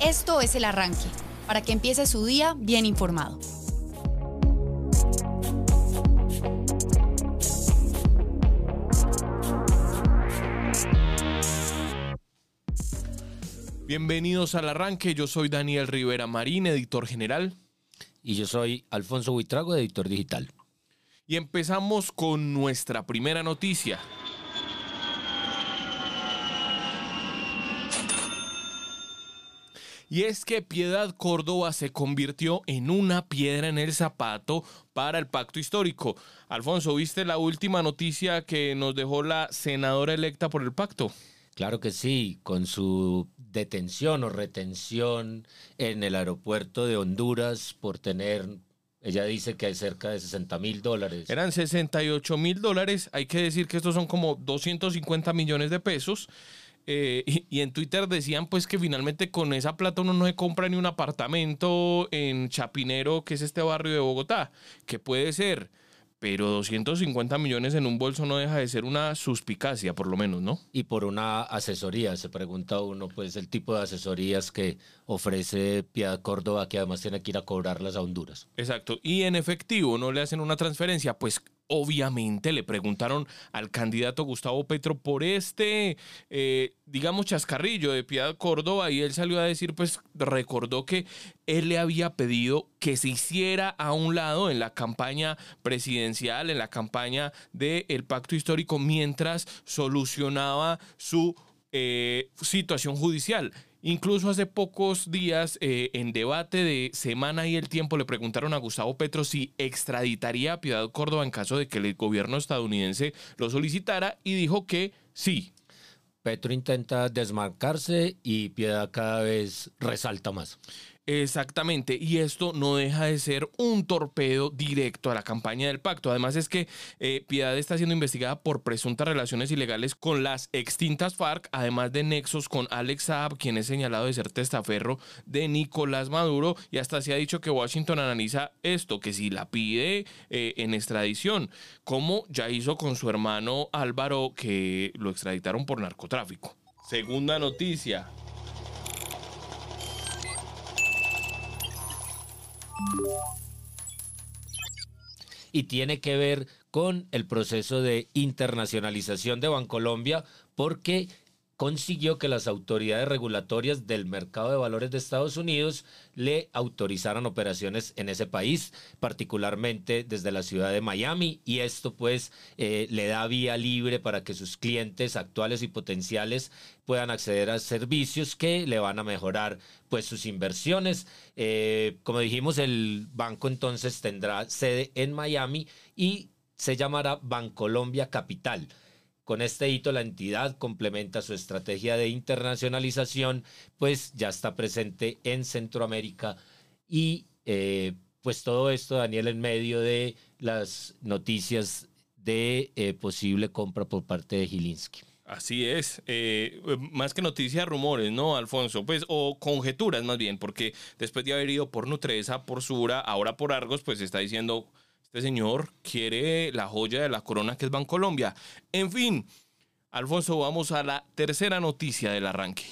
Esto es el arranque, para que empiece su día bien informado. Bienvenidos al arranque, yo soy Daniel Rivera Marín, editor general. Y yo soy Alfonso Buitrago, editor digital. Y empezamos con nuestra primera noticia. Y es que Piedad Córdoba se convirtió en una piedra en el zapato para el pacto histórico. Alfonso, ¿viste la última noticia que nos dejó la senadora electa por el pacto? Claro que sí, con su detención o retención en el aeropuerto de Honduras por tener, ella dice que hay cerca de 60 mil dólares. Eran 68 mil dólares, hay que decir que estos son como 250 millones de pesos. Eh, y, en Twitter decían pues que finalmente con esa plata uno no se compra ni un apartamento en Chapinero, que es este barrio de Bogotá, que puede ser, pero 250 millones en un bolso no deja de ser una suspicacia, por lo menos, ¿no? Y por una asesoría, se pregunta uno, pues el tipo de asesorías que ofrece Piedad Córdoba, que además tiene que ir a cobrarlas a Honduras. Exacto, y en efectivo no le hacen una transferencia, pues obviamente le preguntaron al candidato Gustavo Petro por este, eh, digamos, chascarrillo de Piedad Córdoba y él salió a decir, pues recordó que él le había pedido que se hiciera a un lado en la campaña presidencial, en la campaña del pacto histórico, mientras solucionaba su eh, situación judicial. Incluso hace pocos días, eh, en debate de Semana y El Tiempo, le preguntaron a Gustavo Petro si extraditaría a Piedad Córdoba en caso de que el gobierno estadounidense lo solicitara y dijo que sí. Petro intenta desmarcarse y Piedad cada vez resalta más. Exactamente, y esto no deja de ser un torpedo directo a la campaña del pacto. Además es que eh, Piedad está siendo investigada por presuntas relaciones ilegales con las extintas FARC, además de nexos con Alex Saab, quien es señalado de ser testaferro de Nicolás Maduro, y hasta se ha dicho que Washington analiza esto, que si la pide eh, en extradición, como ya hizo con su hermano Álvaro, que lo extraditaron por narcotráfico. Segunda noticia. Y tiene que ver con el proceso de internacionalización de Bancolombia porque consiguió que las autoridades regulatorias del mercado de valores de Estados Unidos le autorizaran operaciones en ese país, particularmente desde la ciudad de Miami, y esto pues eh, le da vía libre para que sus clientes actuales y potenciales puedan acceder a servicios que le van a mejorar pues sus inversiones. Eh, como dijimos, el banco entonces tendrá sede en Miami y se llamará Bancolombia Capital. Con este hito, la entidad complementa su estrategia de internacionalización, pues ya está presente en Centroamérica y eh, pues todo esto, Daniel, en medio de las noticias de eh, posible compra por parte de Gilinski. Así es, eh, más que noticias, rumores, ¿no, Alfonso? Pues, o conjeturas más bien, porque después de haber ido por Nutresa, por Sura, ahora por Argos, pues está diciendo este señor quiere la joya de la corona que es Bancolombia. En fin, Alfonso, vamos a la tercera noticia del arranque.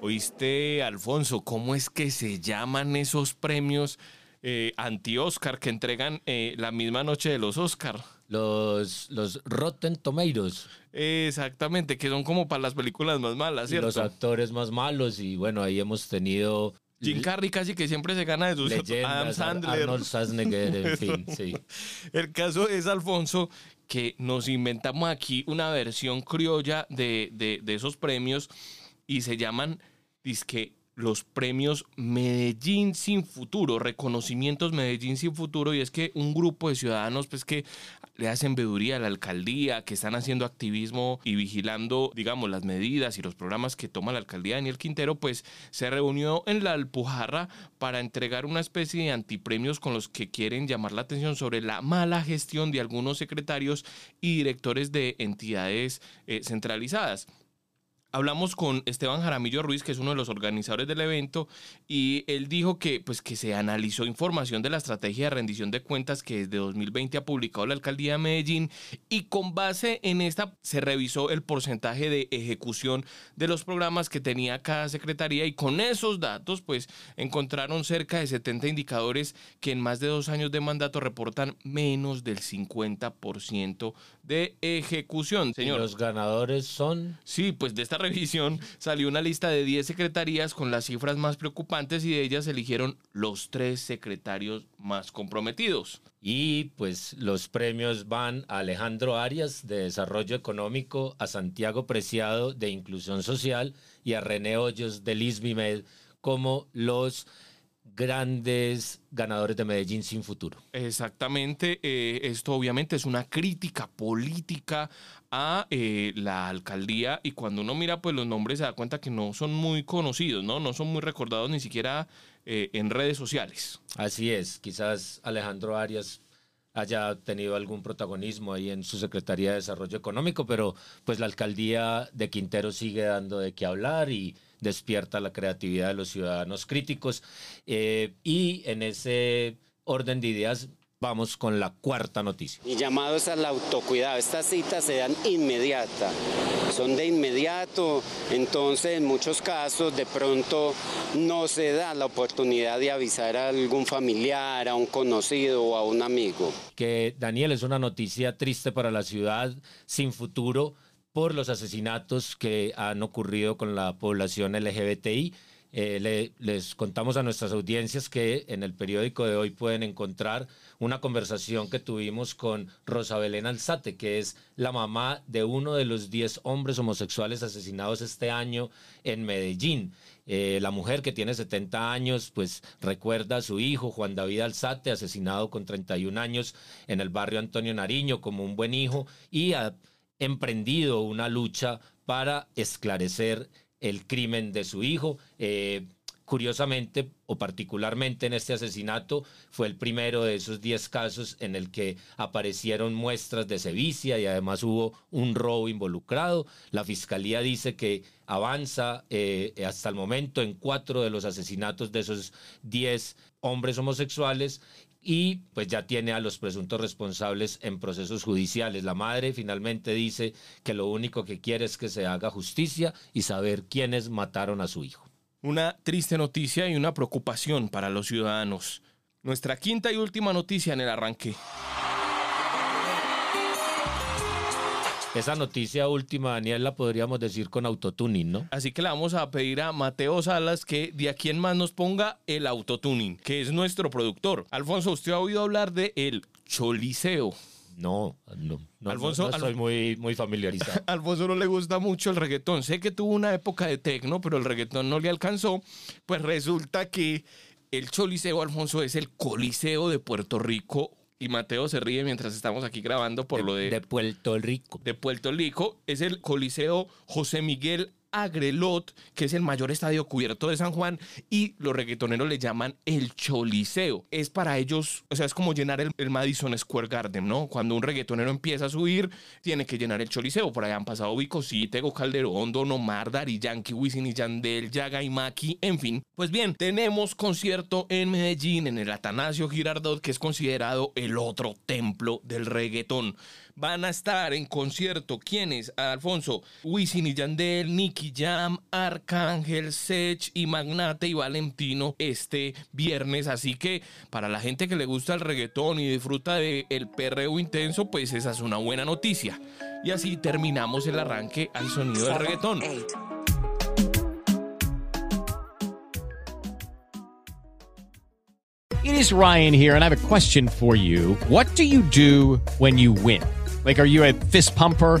¿Oíste, Alfonso, cómo es que se llaman esos premios eh, anti-Oscar que entregan eh, la misma noche de los Oscar? Los, los Rotten Tomatoes. Exactamente, que son como para las películas más malas, ¿cierto? Los actores más malos y bueno, ahí hemos tenido Jim Carrey casi que siempre se gana de sus Leyendas, Adam Sandler. Arnold Schwarzenegger, en fin, sí. El caso es, Alfonso, que nos inventamos aquí una versión criolla de, de, de esos premios y se llaman, disque, los premios Medellín sin futuro, reconocimientos Medellín sin futuro, y es que un grupo de ciudadanos pues que le hacen veeduría a la alcaldía, que están haciendo activismo y vigilando, digamos, las medidas y los programas que toma la alcaldía Daniel Quintero, pues se reunió en la Alpujarra para entregar una especie de antipremios con los que quieren llamar la atención sobre la mala gestión de algunos secretarios y directores de entidades eh, centralizadas. Hablamos con Esteban Jaramillo Ruiz, que es uno de los organizadores del evento, y él dijo que, pues, que se analizó información de la estrategia de rendición de cuentas que desde 2020 ha publicado la alcaldía de Medellín y con base en esta se revisó el porcentaje de ejecución de los programas que tenía cada secretaría y con esos datos, pues, encontraron cerca de 70 indicadores que en más de dos años de mandato reportan menos del 50% de ejecución. Señor. ¿Y los ganadores son? Sí, pues de esta revisión salió una lista de 10 secretarías con las cifras más preocupantes y de ellas eligieron los tres secretarios más comprometidos. Y pues los premios van a Alejandro Arias de Desarrollo Económico, a Santiago Preciado de Inclusión Social y a René Hoyos de Lisbimed como los grandes ganadores de Medellín sin futuro. Exactamente, eh, esto obviamente es una crítica política a eh, la alcaldía y cuando uno mira pues los nombres se da cuenta que no son muy conocidos, no, no son muy recordados ni siquiera eh, en redes sociales. Así es, quizás Alejandro Arias haya tenido algún protagonismo ahí en su Secretaría de Desarrollo Económico, pero pues la alcaldía de Quintero sigue dando de qué hablar y despierta la creatividad de los ciudadanos críticos. Eh, y en ese orden de ideas vamos con la cuarta noticia. Y llamados al autocuidado. Estas citas se dan inmediata, son de inmediato, entonces en muchos casos de pronto no se da la oportunidad de avisar a algún familiar, a un conocido o a un amigo. Que Daniel es una noticia triste para la ciudad, sin futuro por los asesinatos que han ocurrido con la población LGBTI. Eh, les contamos a nuestras audiencias que en el periódico de hoy pueden encontrar una conversación que tuvimos con Rosa Belén Alzate, que es la mamá de uno de los 10 hombres homosexuales asesinados este año en Medellín. Eh, la mujer que tiene 70 años, pues recuerda a su hijo Juan David Alzate, asesinado con 31 años en el barrio Antonio Nariño como un buen hijo y a emprendido una lucha para esclarecer el crimen de su hijo. Eh, curiosamente o particularmente en este asesinato fue el primero de esos 10 casos en el que aparecieron muestras de sevicia y además hubo un robo involucrado. La fiscalía dice que avanza eh, hasta el momento en cuatro de los asesinatos de esos 10 hombres homosexuales y pues ya tiene a los presuntos responsables en procesos judiciales. La madre finalmente dice que lo único que quiere es que se haga justicia y saber quiénes mataron a su hijo. Una triste noticia y una preocupación para los ciudadanos. Nuestra quinta y última noticia en el arranque. Esa noticia última, Daniel, la podríamos decir con autotuning, ¿no? Así que le vamos a pedir a Mateo Salas que de aquí en más nos ponga el autotuning, que es nuestro productor. Alfonso, ¿usted ha oído hablar de el choliseo? No, no, no, Alfonso, no, muy, muy familiarizado. Alfonso no le gusta mucho el reggaetón. Sé que tuvo una época de tecno, pero el reggaetón no le alcanzó. Pues resulta que el choliseo, Alfonso, es el coliseo de Puerto Rico y Mateo se ríe mientras estamos aquí grabando por lo de... De Puerto Rico. De Puerto Rico. Es el Coliseo José Miguel Agrelot, que es el mayor estadio cubierto de San Juan, y los reggaetoneros le llaman el Choliseo. Es para ellos, o sea, es como llenar el, Madison Square Garden, ¿no? Cuando un reggaetonero empieza a subir, tiene que llenar el Choliseo. Por allá han pasado Vico Tego Calderón, Don Omar, Dari Yankee, Wisin y Yandel, Yaga y Maki, en fin. Pues bien, tenemos concierto en Medellín, en el Atanasio Girardot, que es considerado el otro templo del reggaetón. Van a estar en concierto, ¿quiénes? Alfonso, Wisin y Yandel, Nicky Jam, Arcángel, Sech y Magnate y Valentino este viernes. Así que para la gente que le gusta el reggaetón y disfruta del el perreo intenso, pues esa es una buena noticia. Y así terminamos el arranque al sonido del reggaetón. It is Ryan here and I have a question for you. What do you do when you win? Like, are you a fist pumper?